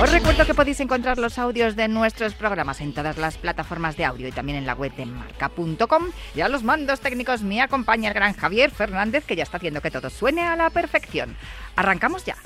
Os recuerdo que podéis encontrar los audios de nuestros programas en todas las plataformas de audio y también en la web de marca.com. Y a los mandos técnicos me acompaña el gran Javier Fernández, que ya está haciendo que todo suene a la perfección. Arrancamos ya.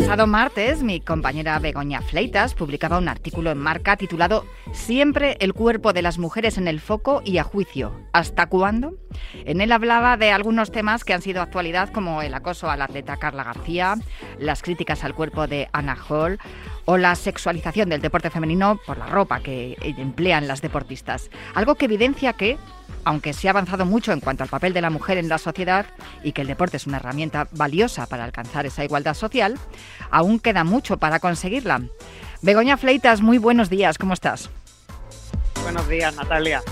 Pasado martes, mi compañera Begoña Fleitas publicaba un artículo en Marca titulado Siempre el cuerpo de las mujeres en el foco y a juicio. ¿Hasta cuándo? En él hablaba de algunos temas que han sido actualidad como el acoso al atleta Carla García, las críticas al cuerpo de Anna Hall o la sexualización del deporte femenino por la ropa que emplean las deportistas. Algo que evidencia que, aunque se ha avanzado mucho en cuanto al papel de la mujer en la sociedad y que el deporte es una herramienta valiosa para alcanzar esa igualdad social, aún queda mucho para conseguirla. Begoña Fleitas, muy buenos días, ¿cómo estás? Buenos días, Natalia.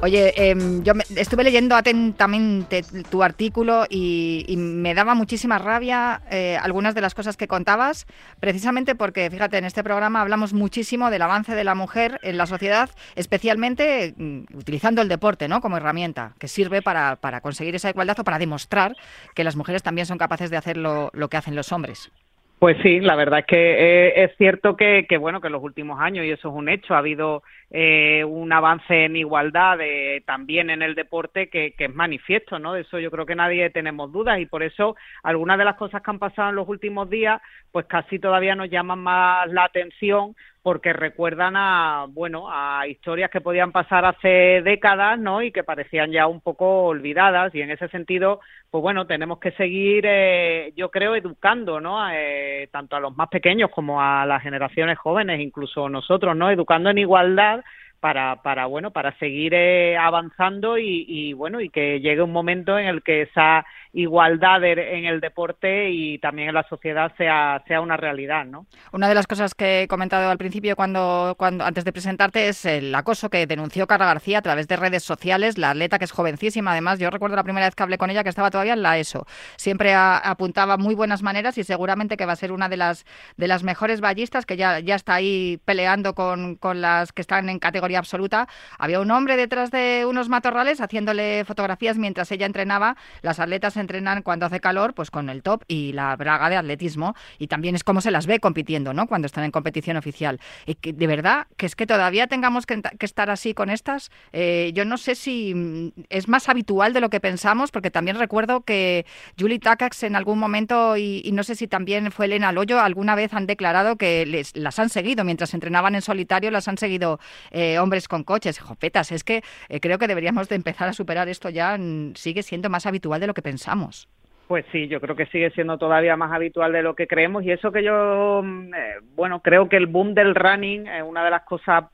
Oye, em, yo estuve leyendo atentamente tu artículo y, me daba muchísima rabia eh, algunas de las cosas que contabas, precisamente porque, fíjate, en este programa hablamos muchísimo del avance de la mujer en la sociedad, especialmente mm, utilizando el deporte ¿no? como herramienta, que sirve para, para, conseguir esa igualdad o para demostrar que las mujeres también son capaces de hacer lo que hacen los hombres. Pues sí, la verdad es que eh, es cierto que, que, bueno, que en los últimos años, y eso es un hecho, ha habido eh, un avance en igualdad también en el deporte que, que, es manifiesto, ¿no? De eso yo creo que nadie tenemos dudas y por eso algunas de las cosas que han pasado en los últimos días, pues casi todavía nos llaman más la atención porque recuerdan a bueno a historias que podían pasar hace décadas no y que parecían ya un poco olvidadas. Y en ese sentido pues bueno tenemos que seguir eh, yo creo educando no eh, tanto a los más pequeños como a las generaciones jóvenes incluso nosotros no educando en igualdad para, para bueno para seguir eh, avanzando y, y, bueno y que llegue un momento en el que esa igualdad en el deporte y también en la sociedad sea, sea una realidad, ¿no? Una de las cosas que he comentado al principio cuando, cuando antes de presentarte es el acoso que denunció Carla García a través de redes sociales, la atleta que es jovencísima, además yo recuerdo la primera vez que hablé con ella que estaba todavía en la ESO. Siempre apuntaba muy buenas maneras y seguramente que va a ser una de las de las mejores ballistas que ya, ya está ahí peleando con, con las que están en categoría absoluta. Había un hombre detrás de unos matorrales haciéndole fotografías mientras ella entrenaba. Las atletas entrenan cuando hace calor, pues con el top y la braga de atletismo, y también es como se las ve compitiendo, ¿no? Cuando están en competición oficial. Y que, de verdad, que es que todavía tengamos que, estar así con estas, eh, yo no sé si mm, es más habitual de lo que pensamos, porque también recuerdo que Julie Takacs en algún momento, y, no sé si también fue Elena Loyo, alguna vez han declarado que les, las han seguido, mientras entrenaban en solitario, las han seguido eh, hombres con coches. Jopetas, es que eh, creo que deberíamos de empezar a superar esto ya, mm, sigue siendo más habitual de lo que pensamos. Pues sí, yo creo que sigue siendo todavía más habitual de lo que creemos y eso que yo, mm, eh, bueno, creo que el boom del running es una de las cosas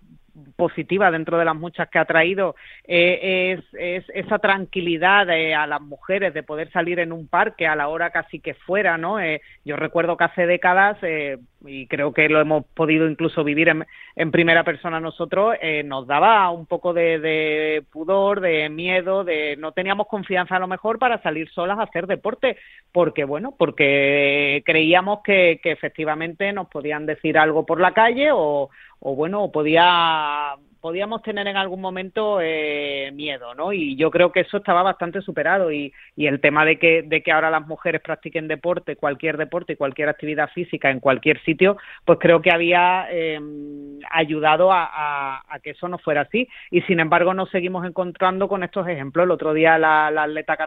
positiva dentro de las muchas que ha traído eh, es, esa tranquilidad a las mujeres de poder salir en un parque a la hora casi que fuera, ¿no? Eh, yo recuerdo que hace décadas, eh, y creo que lo hemos podido incluso vivir en, primera persona nosotros, eh, nos daba un poco de, pudor, de miedo, de no teníamos confianza a lo mejor para salir solas a hacer deporte, porque bueno, porque creíamos que, que efectivamente nos podían decir algo por la calle o, o bueno, podía podíamos tener en algún momento eh, miedo, ¿no? Y yo creo que eso estaba bastante superado y, y el tema de que, de que ahora las mujeres practiquen deporte, cualquier deporte y cualquier actividad física en cualquier sitio, pues creo que había em, ayudado a, a, que eso no fuera así. Y sin embargo nos seguimos encontrando con estos ejemplos. El otro día la, la atleta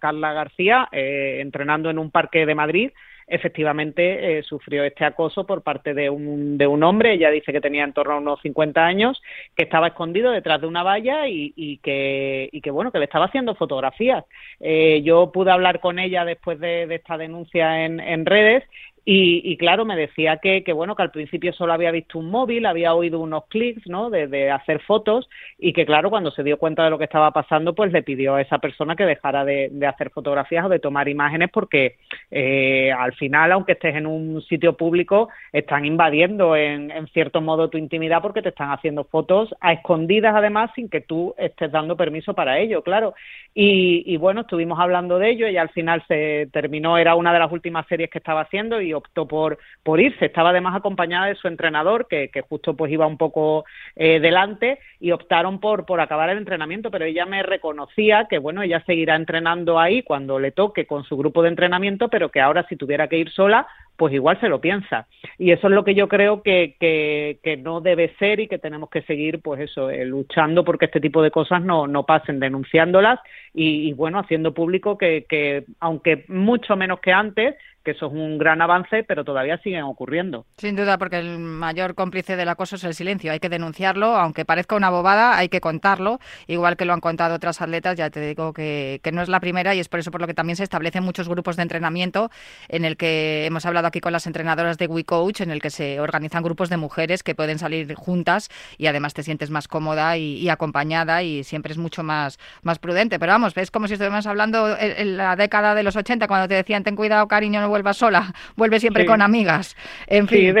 Carla García, eh, entrenando en un parque de Madrid, efectivamente eh, sufrió este acoso por parte de un, de un hombre, ella dice que tenía en torno a unos 50 años, que estaba escondido detrás de una valla y, y que, y que bueno, que le estaba haciendo fotografías. Eh, yo pude hablar con ella después de, de esta denuncia en, en redes y, claro, me decía que, que, bueno, que al principio solo había visto un móvil, había oído unos clics, ¿no? De, hacer fotos y que, claro, cuando se dio cuenta de lo que estaba pasando, pues le pidió a esa persona que dejara de, hacer fotografías o de tomar imágenes porque eh, al final, aunque estés en un sitio público, están invadiendo en, en cierto modo tu intimidad porque te están haciendo fotos a escondidas, además, sin que tú estés dando permiso para ello, claro. Y, y bueno, estuvimos hablando de ello y al final se terminó, era una de las últimas series que estaba haciendo y optó por, por irse. Estaba además acompañada de su entrenador, que, que justo pues iba un poco eh, delante, y optaron por, por acabar el entrenamiento, pero ella me reconocía que, bueno, ella seguirá entrenando ahí cuando le toque con su grupo de entrenamiento, pero que ahora si tuviera que ir sola, pues igual se lo piensa. Y eso es lo que yo creo que, que, no debe ser y que tenemos que seguir, pues eso, eh, luchando porque este tipo de cosas no, no pasen, denunciándolas y, y bueno, haciendo público que, que, aunque mucho menos que antes, que eso es un gran avance, pero todavía siguen ocurriendo. Sin duda, porque el mayor cómplice del acoso es el silencio. Hay que denunciarlo, aunque parezca una bobada, hay que contarlo, igual que lo han contado otras atletas. Ya te digo que, que no es la primera y es por eso por lo que también se establecen muchos grupos de entrenamiento en el que hemos hablado aquí con las entrenadoras de WeCoach, en el que se organizan grupos de mujeres que pueden salir juntas y además te sientes más cómoda y, acompañada y siempre es mucho más, más prudente. Pero vamos, es como si estuviéramos hablando en, la década de los 80 cuando te decían ten cuidado cariño, no vuelvas sola, vuelve siempre con amigas. En fin.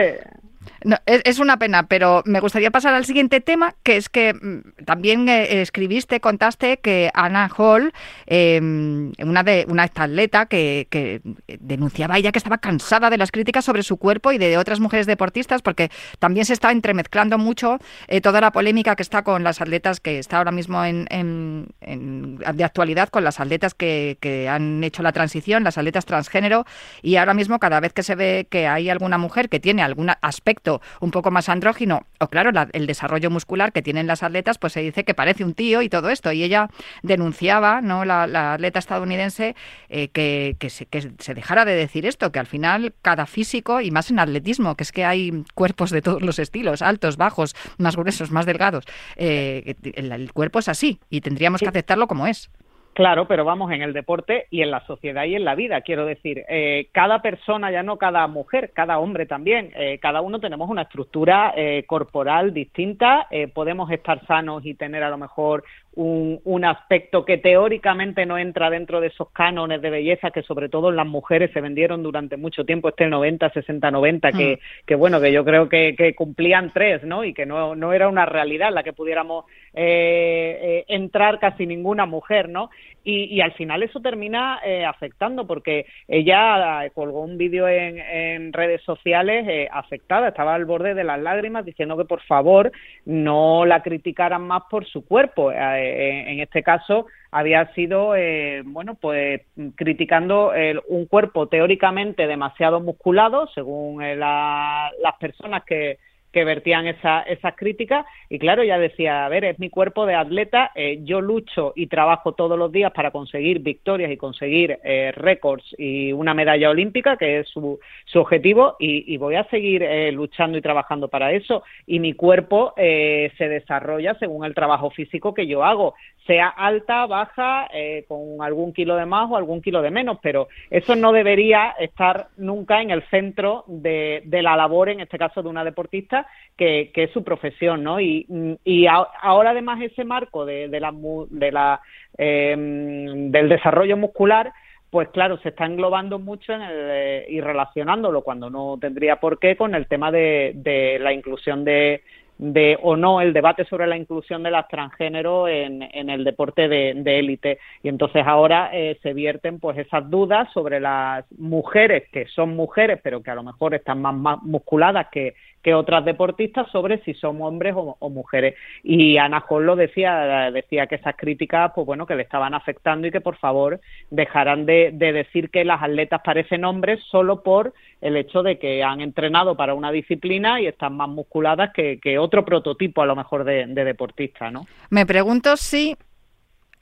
No, es, una pena, pero me gustaría pasar al siguiente tema, que es que mm, también eh, escribiste, contaste que Anna Hall, em, una de una atleta que, que, denunciaba ella que estaba cansada de las críticas sobre su cuerpo y de otras mujeres deportistas, porque también se está entremezclando mucho eh, toda la polémica que está con las atletas que está ahora mismo en, de actualidad con las atletas que han hecho la transición, las atletas transgénero, y ahora mismo cada vez que se ve que hay alguna mujer que tiene algún aspecto un poco más andrógino, o claro, el desarrollo muscular que tienen las atletas, pues se dice que parece un tío y todo esto. Y ella denunciaba, ¿no? La, atleta estadounidense, eh, que, se, que se dejara de decir esto, que al final cada físico, y más en atletismo, que es que hay cuerpos de todos los estilos, altos, bajos, más gruesos, más delgados, eh, el, cuerpo es así y tendríamos que aceptarlo como es. Claro, pero vamos, en el deporte y en la sociedad y en la vida, quiero decir, eh, cada persona, ya no cada mujer, cada hombre también, eh, cada uno tenemos una estructura eh, corporal distinta, podemos estar sanos y tener a lo mejor un, un, aspecto que teóricamente no entra dentro de esos cánones de belleza que sobre todo en las mujeres se vendieron durante mucho tiempo, este 90, 60, 90, que, mm. que bueno, que yo creo que, que, cumplían tres, ¿no? Y que no, no era una realidad la que pudiéramos eh, eh, entrar casi ninguna mujer, ¿no? Y, y al final eso termina eh, afectando porque ella colgó un vídeo en, en redes sociales eh, afectada, estaba al borde de las lágrimas diciendo que por favor no la criticaran más por su cuerpo. Eh, en este caso había sido, eh, bueno, pues criticando un cuerpo teóricamente demasiado musculado, según eh, las personas que, que vertían esa, esas críticas. Y claro, ya decía, a ver, es mi cuerpo de atleta, eh, yo lucho y trabajo todos los días para conseguir victorias y conseguir eh, récords y una medalla olímpica, que es su, su objetivo, y, voy a seguir eh, luchando y trabajando para eso. Y mi cuerpo eh, se desarrolla según el trabajo físico que yo hago, sea alta, baja, eh, con algún kilo de más o algún kilo de menos, pero eso no debería estar nunca en el centro de la labor, en este caso de una deportista, que, es su profesión, ¿no? Y, y ahora además ese marco de, de la, de la, em, del desarrollo muscular pues claro, se está englobando mucho en el, y relacionándolo cuando no tendría por qué con el tema de, de la inclusión de, de o no el debate sobre la inclusión de las transgénero en, en el deporte de élite. y entonces ahora eh, se vierten pues esas dudas sobre las mujeres que son mujeres, pero que a lo mejor están más, musculadas que, que otras deportistas sobre si son hombres o, mujeres. Y Ana Hall lo decía, decía que esas críticas, pues bueno, que le estaban afectando y que por favor dejaran de, de decir que las atletas parecen hombres solo por el hecho de que han entrenado para una disciplina y están más musculadas que, que otro prototipo a lo mejor de, de deportista, ¿no? Me pregunto si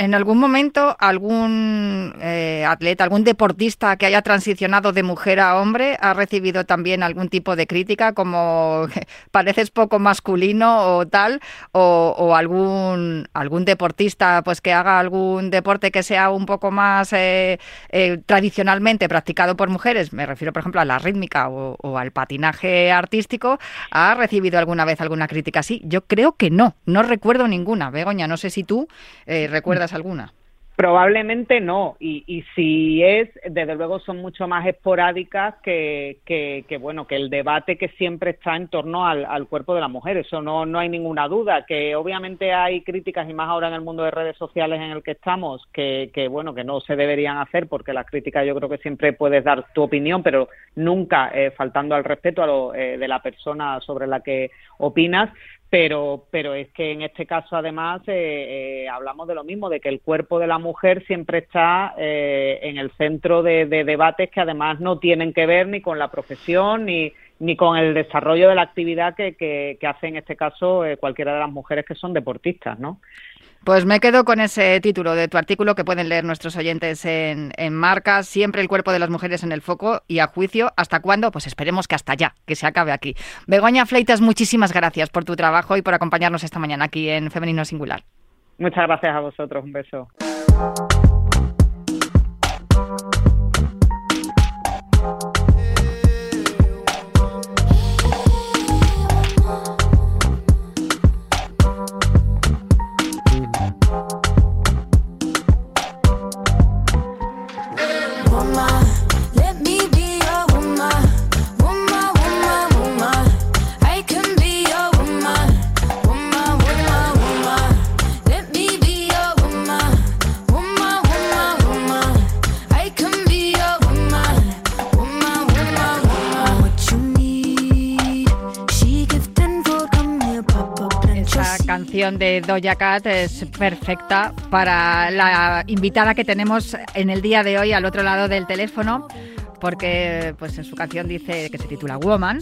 ¿En algún momento algún eh, atleta, algún deportista que haya transicionado de mujer a hombre ha recibido también algún tipo de crítica como pareces poco masculino o tal? O, algún, algún deportista pues que haga algún deporte que sea un poco más eh, eh, tradicionalmente practicado por mujeres, me refiero por ejemplo a la rítmica o, o al patinaje artístico, ¿ha recibido alguna vez alguna crítica así? Yo creo que no, no recuerdo ninguna. Begoña, no sé si tú recuerdas alguna? Probablemente no, y, si es, desde luego son mucho más esporádicas que, que, bueno, que el debate que siempre está en torno al, cuerpo de la mujer, eso no, no hay ninguna duda, que obviamente hay críticas y más ahora en el mundo de redes sociales en el que estamos, que, que bueno, que no se deberían hacer porque las críticas yo creo que siempre puedes dar tu opinión, pero nunca eh, faltando al respeto a lo, eh, de la persona sobre la que opinas, pero, pero es que en este caso además eh, eh, hablamos de lo mismo, de que el cuerpo de la mujer siempre está eh, en el centro de, debates que además no tienen que ver ni con la profesión ni, ni con el desarrollo de la actividad que, que, que hace en este caso cualquiera de las mujeres que son deportistas, ¿no? Pues me quedo con ese título de tu artículo que pueden leer nuestros oyentes en, en Marca, siempre el cuerpo de las mujeres en el foco y a juicio. ¿Hasta cuándo? Pues esperemos que hasta ya, que se acabe aquí. Begoña Fleitas, muchísimas gracias por tu trabajo y por acompañarnos esta mañana aquí en Femenino Singular. Muchas gracias a vosotros, un beso. De Doja Cat es perfecta para la invitada que tenemos en el día de hoy al otro lado del teléfono, porque pues en su canción dice que se titula Woman.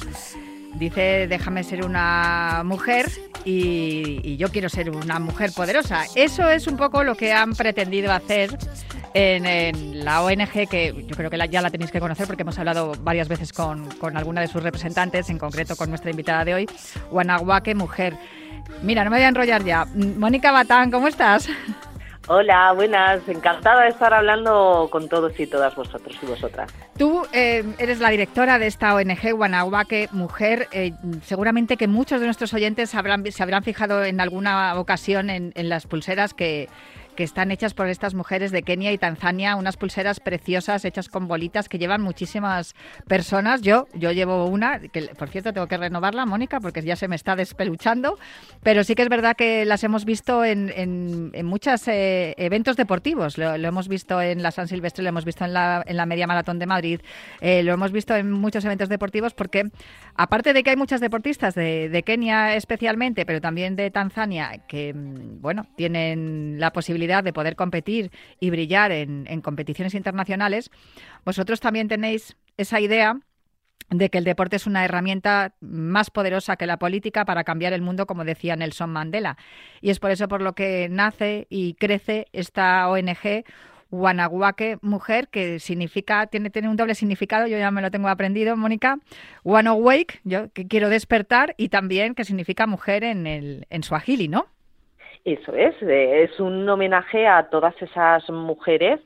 Dice, déjame ser una mujer y, yo quiero ser una mujer poderosa. Eso es un poco lo que han pretendido hacer en, la ONG, que yo creo que ya la tenéis que conocer porque hemos hablado varias veces con, con alguna de sus representantes, en concreto con nuestra invitada de hoy, Guanahuaque Mujer. Mira, no me voy a enrollar ya. Mónica Batán, ¿cómo estás? Hola, buenas. Encantada de estar hablando con todos y todas vosotros y vosotras. Tú eh, eres la directora de esta ONG Guanahuaque Mujer. Eh, seguramente que muchos de nuestros oyentes se habrán fijado en alguna ocasión en las pulseras que, que están hechas por estas mujeres de Kenia y Tanzania, unas pulseras preciosas hechas con bolitas que llevan muchísimas personas. Yo, yo llevo una, que por cierto tengo que renovarla, Mónica, porque ya se me está despeluchando, pero sí que es verdad que las hemos visto en, en, muchos eh, eventos deportivos. Lo, hemos visto en la San Silvestre, lo hemos visto en la, en la Media Maratón de Madrid, eh, lo hemos visto en muchos eventos deportivos porque aparte de que hay muchas deportistas de, de Kenia especialmente, pero también de Tanzania, que mm, bueno, tienen la posibilidad de poder competir y brillar en, competiciones internacionales, vosotros también tenéis esa idea de que el deporte es una herramienta más poderosa que la política para cambiar el mundo, como decía Nelson Mandela. Y es por eso por lo que nace y crece esta ONG Wanaguake Mujer, que significa, tiene, tiene un doble significado, yo ya me lo tengo aprendido, Mónica. One Awake, yo que quiero despertar, y también que significa mujer en, el, en Swahili, ¿no? Eso es, eh, es un homenaje a todas esas mujeres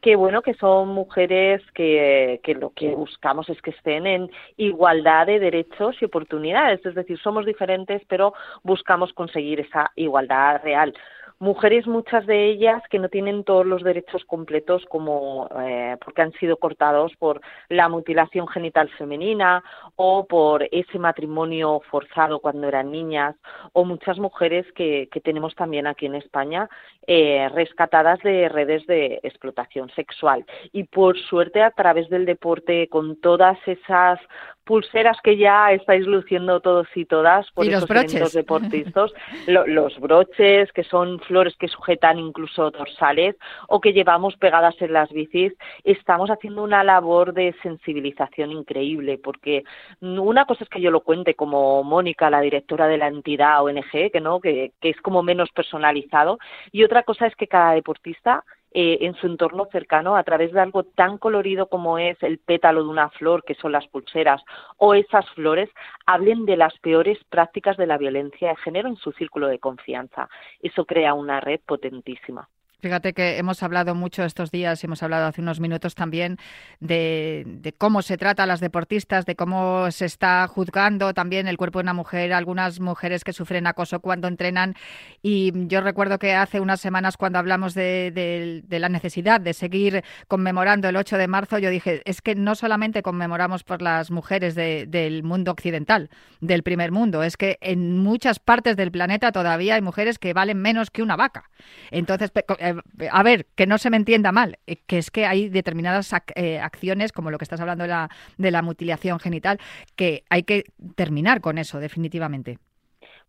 que bueno que son mujeres que, que, lo que buscamos es que estén en igualdad de derechos y oportunidades, es decir, somos diferentes pero buscamos conseguir esa igualdad real. Mujeres muchas de ellas que no tienen todos los derechos completos como eh, porque han sido cortados por la mutilación genital femenina o por ese matrimonio forzado cuando eran niñas o muchas mujeres que, tenemos también aquí en España eh, rescatadas de redes de explotación sexual. Y por suerte a través del deporte con todas esas pulseras que ya estáis luciendo todos y todas por y esos broches. deportistas, los broches que son flores que sujetan incluso dorsales o que llevamos pegadas en las bicis, estamos haciendo una labor de sensibilización increíble porque una cosa es que yo lo cuente como Mónica, la directora de la entidad ONG, que no, que, que es como menos personalizado, y otra cosa es que cada deportista eh, en su entorno cercano a través de algo tan colorido como es el pétalo de una flor, que son las pulseras, o esas flores, hablen de las peores prácticas de la violencia de género en su círculo de confianza. Eso crea una red potentísima. Fíjate que hemos hablado mucho estos días, hemos hablado hace unos minutos también de, cómo se trata a las deportistas, de cómo se está juzgando también el cuerpo de una mujer, algunas mujeres que sufren acoso cuando entrenan. Y yo recuerdo que hace unas semanas cuando hablamos de, la necesidad de seguir conmemorando el 8 de marzo, yo dije, es que no solamente conmemoramos por las mujeres del mundo occidental, del primer mundo, es que en muchas partes del planeta todavía hay mujeres que valen menos que una vaca. Entonces, eh, a ver, que no se me entienda mal, eh, que es que hay determinadas eh, acciones, como lo que estás hablando de la, de la mutilación genital, que hay que terminar con eso, definitivamente.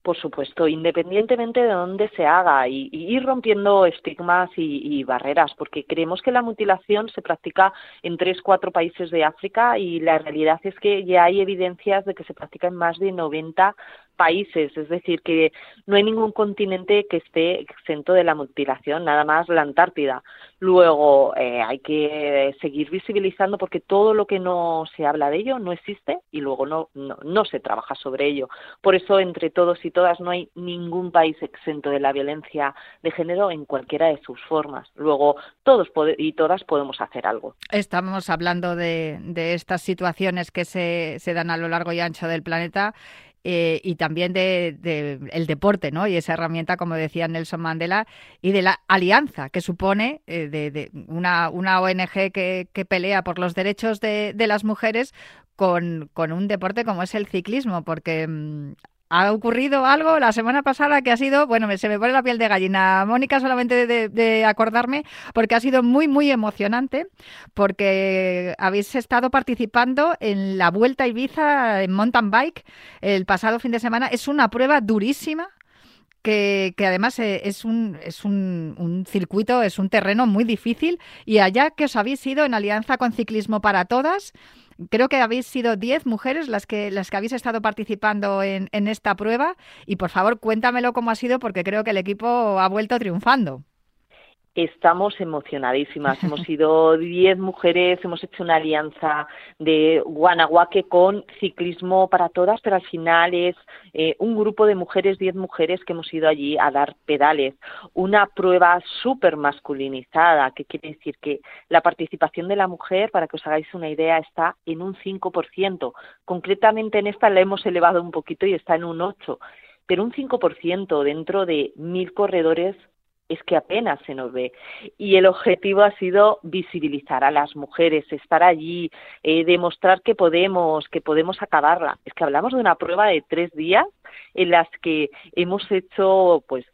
Por supuesto, independientemente de dónde se haga y, ir rompiendo estigmas y, barreras, porque creemos que la mutilación se practica en tres, cuatro países de África y la realidad es que ya hay evidencias de que se practica en más de 90 países, es decir, que no hay ningún continente que esté exento de la mutilación, nada más la Antártida. Luego eh, hay que seguir visibilizando porque todo lo que no se habla de ello no existe y luego no, no, se trabaja sobre ello. Por eso, entre todos y todas, no hay ningún país exento de la violencia de género en cualquiera de sus formas. Luego, todos y todas podemos hacer algo. Estamos hablando de, de estas situaciones que se, se dan a lo largo y ancho del planeta eh, y también de, el deporte, ¿no? Y esa herramienta, como decía Nelson Mandela, y de la alianza que supone eh, de, una, una, ONG que, que, pelea por los derechos de, las mujeres con, con, un deporte como es el ciclismo, porque mm, ha ocurrido algo la semana pasada que ha sido, bueno, se me pone la piel de gallina, Mónica, solamente de, acordarme, porque ha sido muy, muy emocionante, porque habéis estado participando en la Vuelta Ibiza en mountain bike el pasado fin de semana. Es una prueba durísima. Que, que, además eh, es, un, es un, circuito, es un terreno muy difícil y allá que os habéis ido en alianza con Ciclismo para Todas, Creo que habéis sido 10 mujeres las que, las que habéis estado participando en, en esta prueba y por favor cuéntamelo cómo ha sido porque creo que el equipo ha vuelto triunfando. Estamos emocionadísimas. hemos sido diez mujeres, hemos hecho una alianza de Guanajuaque con Ciclismo para Todas, pero al final es eh, un grupo de mujeres, diez mujeres que hemos ido allí a dar pedales. Una prueba súper masculinizada, que quiere decir que la participación de la mujer, para que os hagáis una idea, está en un 5%. Concretamente en esta la hemos elevado un poquito y está en un 8% pero un 5% dentro de mil corredores es que apenas se nos ve. Y el objetivo ha sido visibilizar a las mujeres, estar allí, eh, demostrar que podemos, que podemos acabarla. Es que hablamos de una prueba de tres días en las que hemos hecho, pues,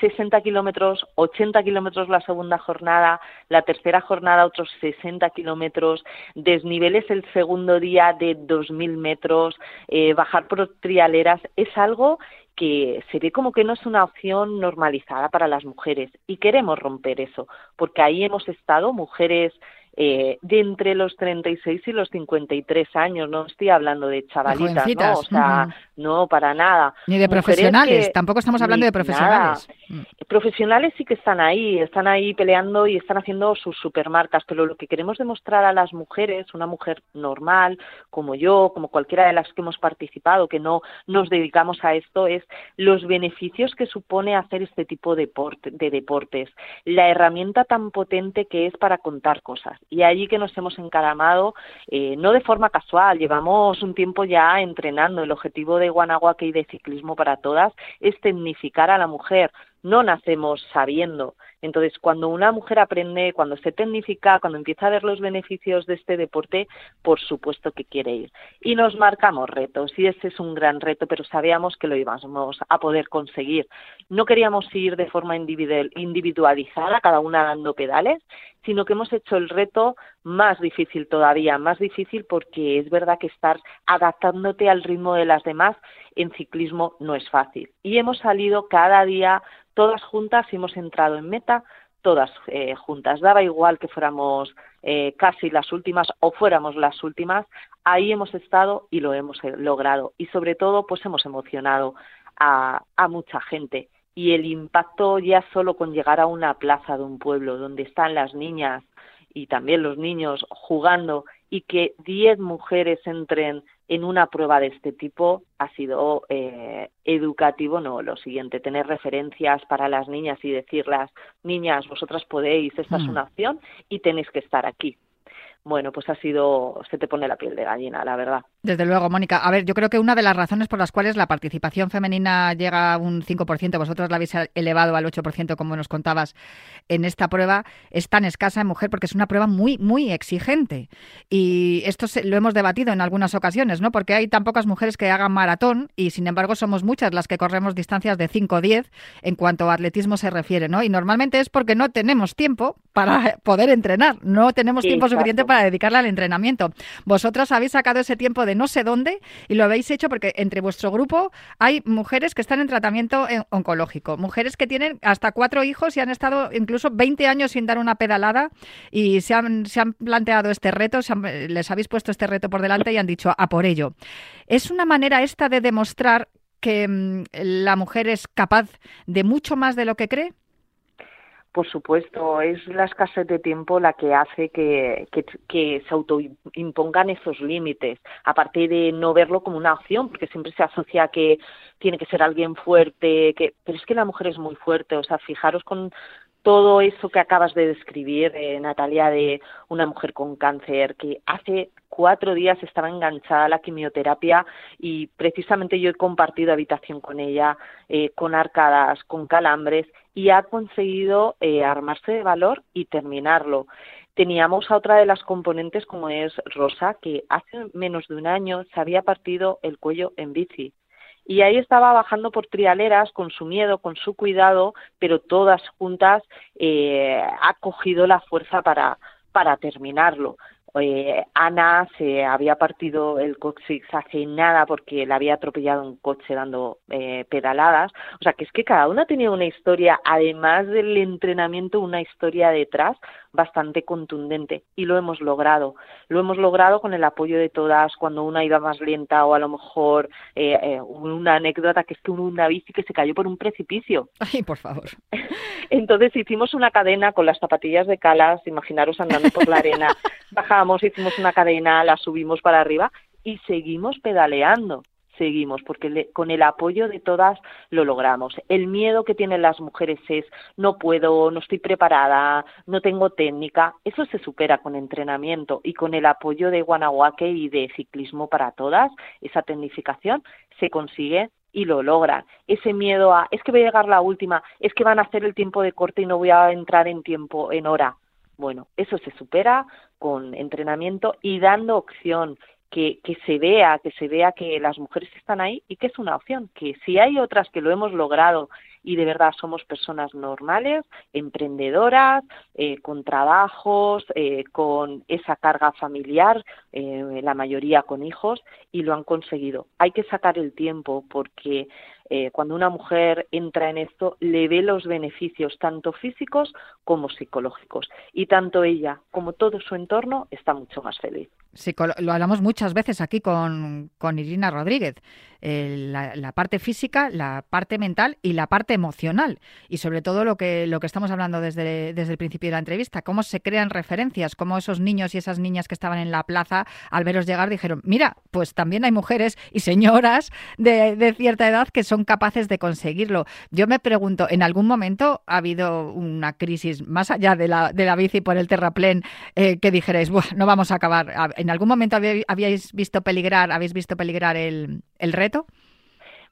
60 kilómetros, 80 kilómetros la segunda jornada, la tercera jornada otros 60 kilómetros, desniveles el segundo día de 2.000 metros, eh, bajar por trialeras, es algo que se ve como que no es una opción normalizada para las mujeres y queremos romper eso, porque ahí hemos estado mujeres eh, de entre los 36 y los 53 años, no estoy hablando de chavalitas, ¿no? O sea, no, para nada. Ni de profesionales, tampoco estamos hablando de profesionales. Mm. Profesionales sí que están ahí, están ahí peleando y están haciendo sus supermarcas, pero lo que queremos demostrar a las mujeres, una mujer normal, como yo, como cualquiera de las que hemos participado, que no nos dedicamos a esto, es los beneficios que supone hacer este tipo de, de deportes, la herramienta tan potente que es para contar cosas y allí que nos hemos encaramado, eh, no de forma casual, llevamos un tiempo ya entrenando. El objetivo de Guanajuato y de ciclismo para todas es tecnificar a la mujer, no nacemos sabiendo. Entonces, cuando una mujer aprende, cuando se tecnifica, cuando empieza a ver los beneficios de este deporte, por supuesto que quiere ir. Y nos marcamos retos, y ese es un gran reto, pero sabíamos que lo íbamos a poder conseguir. No queríamos ir de forma individualizada, cada una dando pedales, sino que hemos hecho el reto más difícil todavía, más difícil porque es verdad que estar adaptándote al ritmo de las demás en ciclismo no es fácil. Y hemos salido cada día todas juntas y hemos entrado en meta todas eh, juntas. Daba igual que fuéramos eh, casi las últimas o fuéramos las últimas, ahí hemos estado y lo hemos eh, logrado. Y sobre todo, pues hemos emocionado a, a mucha gente. Y el impacto ya solo con llegar a una plaza de un pueblo donde están las niñas y también los niños jugando y que diez mujeres entren en una prueba de este tipo ha sido eh, educativo, no, lo siguiente, tener referencias para las niñas y decirlas, niñas, vosotras podéis, esta es una opción y tenéis que estar aquí bueno, pues ha sido, se te pone la piel de gallina, la verdad. Desde luego, Mónica. A ver, yo creo que una de las razones por las cuales la participación femenina llega a un 5%, vosotros la habéis elevado al 8%, como nos contabas, en esta prueba, es tan escasa en mujer porque es una prueba muy, muy exigente. Y esto lo hemos debatido en algunas ocasiones, ¿no? Porque hay tan pocas mujeres que hagan maratón y, sin embargo, somos muchas las que corremos distancias de 5 o 10 en cuanto a atletismo se refiere, ¿no? Y normalmente es porque no tenemos tiempo para poder entrenar, no tenemos tiempo suficiente para dedicarle al entrenamiento. Vosotros habéis sacado ese tiempo de no sé dónde y lo habéis hecho porque entre vuestro grupo hay mujeres que están en tratamiento oncológico, mujeres que tienen hasta cuatro hijos y han estado incluso 20 años sin dar una pedalada y se han, se han planteado este reto, les habéis puesto este reto por delante y han dicho a por ello. Es una manera esta de demostrar que mm, la mujer es capaz de mucho más de lo que cree. Por supuesto, es la escasez de tiempo la que hace que, que, se autoimpongan esos límites, aparte de no verlo como una opción, porque siempre se asocia que tiene que ser alguien fuerte, que, pero es que la mujer es muy fuerte, o sea, fijaros con todo eso que acabas de describir, eh, Natalia, de una mujer con cáncer que hace cuatro días estaba enganchada a la quimioterapia y precisamente yo he compartido habitación con ella, eh, con arcadas, con calambres y ha conseguido eh, armarse de valor y terminarlo. Teníamos a otra de las componentes como es Rosa, que hace menos de un año se había partido el cuello en bici y ahí estaba bajando por trialeras con su miedo, con su cuidado, pero todas juntas eh, ha cogido la fuerza para, para terminarlo. Eh, Ana se había partido el coxis hace nada porque le había atropellado un coche dando eh, pedaladas. O sea, que es que cada una tenía una historia, además del entrenamiento, una historia detrás bastante contundente y lo hemos logrado. Lo hemos logrado con el apoyo de todas cuando una iba más lenta o a lo mejor eh, eh una anécdota que es que una bici que se cayó por un precipicio. Ay, por favor. Entonces hicimos una cadena con las zapatillas de calas, imaginaros andando por la arena. Bajamos, hicimos una cadena, la subimos para arriba y seguimos pedaleando seguimos, porque con el apoyo de todas lo logramos. El miedo que tienen las mujeres es no puedo, no estoy preparada, no tengo técnica. Eso se supera con entrenamiento y con el apoyo de Guanajuaque y de ciclismo para todas, esa tecnificación se consigue y lo logran. Ese miedo a es que voy a llegar la última, es que van a hacer el tiempo de corte y no voy a entrar en tiempo, en hora. Bueno, eso se supera con entrenamiento y dando opción que, se vea, que se vea que las mujeres están ahí y que es una opción, que si hay otras que lo hemos logrado y de verdad somos personas normales, emprendedoras, eh, con trabajos, eh, con esa carga familiar, eh, la mayoría con hijos, y lo han conseguido. Hay que sacar el tiempo porque cuando una mujer entra en esto, le ve los beneficios tanto físicos como psicológicos. Y tanto ella como todo su entorno está mucho más feliz. Lo hablamos muchas veces aquí con, con Irina Rodríguez. la, parte física, la parte mental y la parte emocional. Y sobre todo lo que, lo que estamos hablando desde, desde el principio de la entrevista, cómo se crean referencias, cómo esos niños y esas niñas que estaban en la plaza al veros llegar dijeron, mira, pues también hay mujeres y señoras de, de cierta edad que son capaces de conseguirlo. Yo me pregunto, ¿en algún momento ha habido una crisis más allá de la, de la bici por el terraplén eh, que dijerais, no vamos a acabar? ¿En algún momento habíais visto peligrar, habéis visto peligrar el, el reto?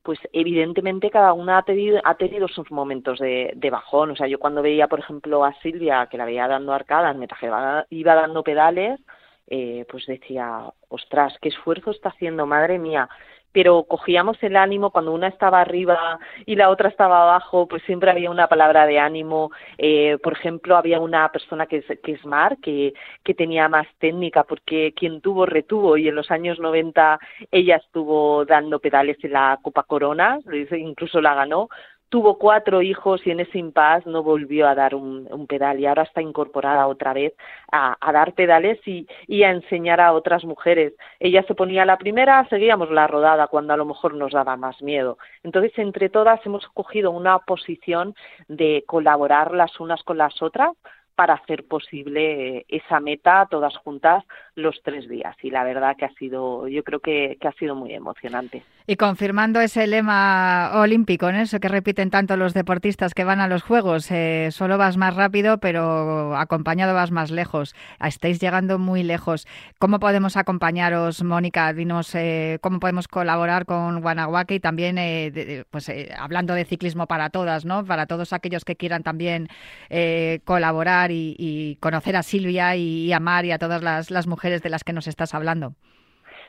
pues evidentemente cada una ha tenido, ha tenido sus momentos de, de, bajón. O sea, yo cuando veía, por ejemplo, a Silvia, que la veía dando arcadas, mientras iba dando pedales, eh, pues decía, ostras, qué esfuerzo está haciendo, madre mía pero cogíamos el ánimo cuando una estaba arriba y la otra estaba abajo, pues siempre había una palabra de ánimo. Eh, por ejemplo, había una persona que es, que es Mar, que, que tenía más técnica, porque quien tuvo, retuvo, y en los años 90 ella estuvo dando pedales en la Copa Corona, incluso la ganó, tuvo cuatro hijos y en ese impasse no volvió a dar un, pedal y ahora está incorporada otra vez a, dar pedales y, y, a enseñar a otras mujeres. Ella se ponía la primera, seguíamos la rodada cuando a lo mejor nos daba más miedo. Entonces, entre todas hemos cogido una posición de colaborar las unas con las otras para hacer posible esa meta todas juntas los tres días. Y la verdad que ha sido, yo creo que, ha sido muy emocionante. Y confirmando ese lema olímpico, ¿no? eso que repiten tanto los deportistas que van a los Juegos, eh, solo vas más rápido, pero acompañado vas más lejos. Estáis llegando muy lejos. ¿Cómo podemos acompañaros, Mónica? Dinos eh, cómo podemos colaborar con Guanajuato y también, eh, pues hablando de ciclismo para todas, ¿no? Para todos aquellos que quieran también colaborar y, conocer a Silvia y, a Mar y a todas las, mujeres de las que nos estás hablando?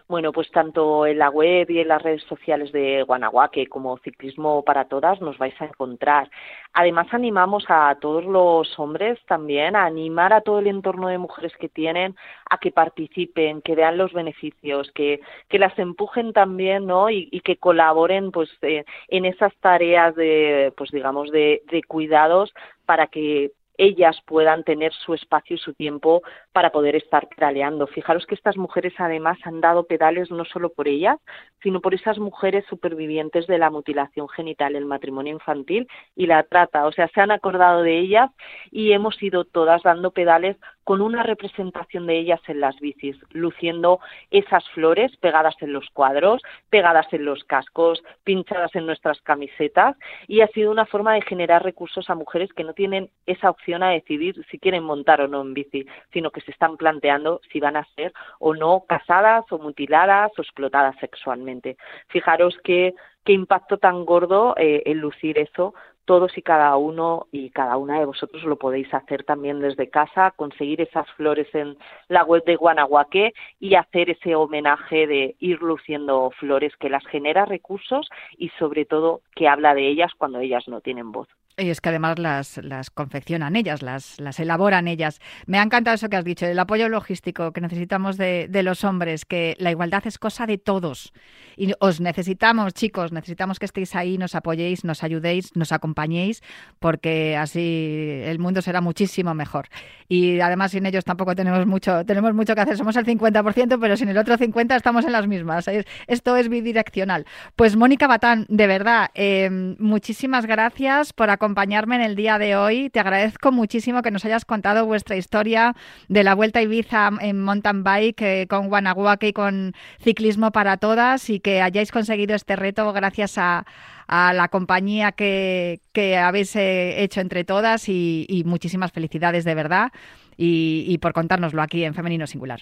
Bueno, pues tanto en la web y en las redes sociales de Guanajuato como Ciclismo para Todas nos vais a encontrar. Además, animamos a todos los hombres también a animar a todo el entorno de mujeres que tienen a que participen, que vean los beneficios, que, que las empujen también, ¿no? Y, que colaboren, pues, eh, en esas tareas de, pues, digamos, de cuidados para que ellas puedan tener su espacio y su tiempo para poder estar pedaleando. Fijaros que estas mujeres además han dado pedales no solo por ellas, sino por esas mujeres supervivientes de la mutilación genital, el matrimonio infantil y la trata. O sea, se han acordado de ellas y hemos ido todas dando pedales con una representación de ellas en las bicis, luciendo esas flores pegadas en los cuadros, pegadas en los cascos, pinchadas en nuestras camisetas y ha sido una forma de generar recursos a mujeres que no tienen esa opción a decidir si quieren montar o no en bici, sino que se están planteando si van a ser o no casadas o mutiladas o explotadas sexualmente. Fijaros qué, impacto tan gordo eh, el lucir eso todos y cada uno y cada una de vosotros lo podéis hacer también desde casa, conseguir esas flores en la web de Guanajuaque y hacer ese homenaje de ir luciendo flores que las genera recursos y sobre todo que habla de ellas cuando ellas no tienen voz. Y es que además las, las confeccionan ellas, las, las elaboran ellas. Me ha encantado eso que has dicho, el apoyo logístico que necesitamos de, de los hombres, que la igualdad es cosa de todos. Y os necesitamos, chicos, necesitamos que estéis ahí, nos apoyéis, nos ayudéis, nos acompañéis, porque así el mundo será muchísimo mejor. Y además sin ellos tampoco tenemos mucho, tenemos mucho que hacer. Somos el 50%, pero sin el otro 50% estamos en las mismas. Esto es bidireccional. Pues Mónica Batán, de verdad, eh, muchísimas gracias por acompañarnos acompañarme en el día de hoy. Te agradezco muchísimo que nos hayas contado vuestra historia de la Vuelta a Ibiza en mountain bike eh, con Guanajuato y con Ciclismo para Todas y que hayáis conseguido este reto gracias a, la compañía que, habéis eh, hecho entre todas y, muchísimas felicidades de verdad y por contárnoslo aquí en Femenino Singular.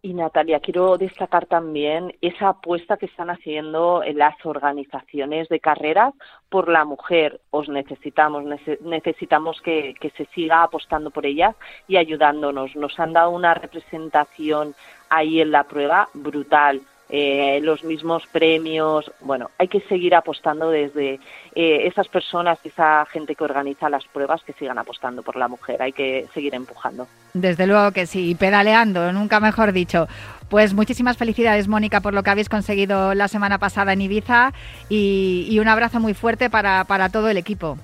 Y Natalia, quiero destacar también esa apuesta que están haciendo en las organizaciones de carreras por la mujer. Os necesitamos, necesitamos que, que se siga apostando por ellas y ayudándonos. Nos han dado una representación ahí en la prueba brutal eh, los mismos premios. Bueno, hay que seguir apostando desde eh, esas personas, esa gente que organiza las pruebas, que sigan apostando por la mujer. Hay que seguir empujando. Desde luego que sí, pedaleando, nunca mejor dicho. Pues muchísimas felicidades, Mónica, por lo que habéis conseguido la semana pasada en Ibiza y, y un abrazo muy fuerte para, para todo el equipo.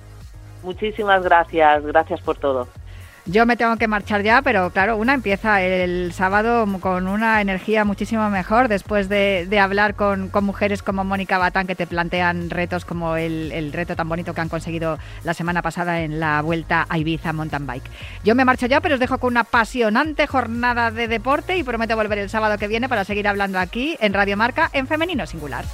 Muchísimas gracias, gracias por todo. Yo me tengo que marchar ya, pero claro, una empieza el sábado con una energía muchísimo mejor después de, hablar con, mujeres como Mónica Batán que te plantean retos como el, reto tan bonito que han conseguido la semana pasada en la vuelta a Ibiza Mountain Bike. Yo me marcho ya, pero os dejo con una apasionante jornada de deporte y prometo volver el sábado que viene para seguir hablando aquí en Radio Marca en femenino singular.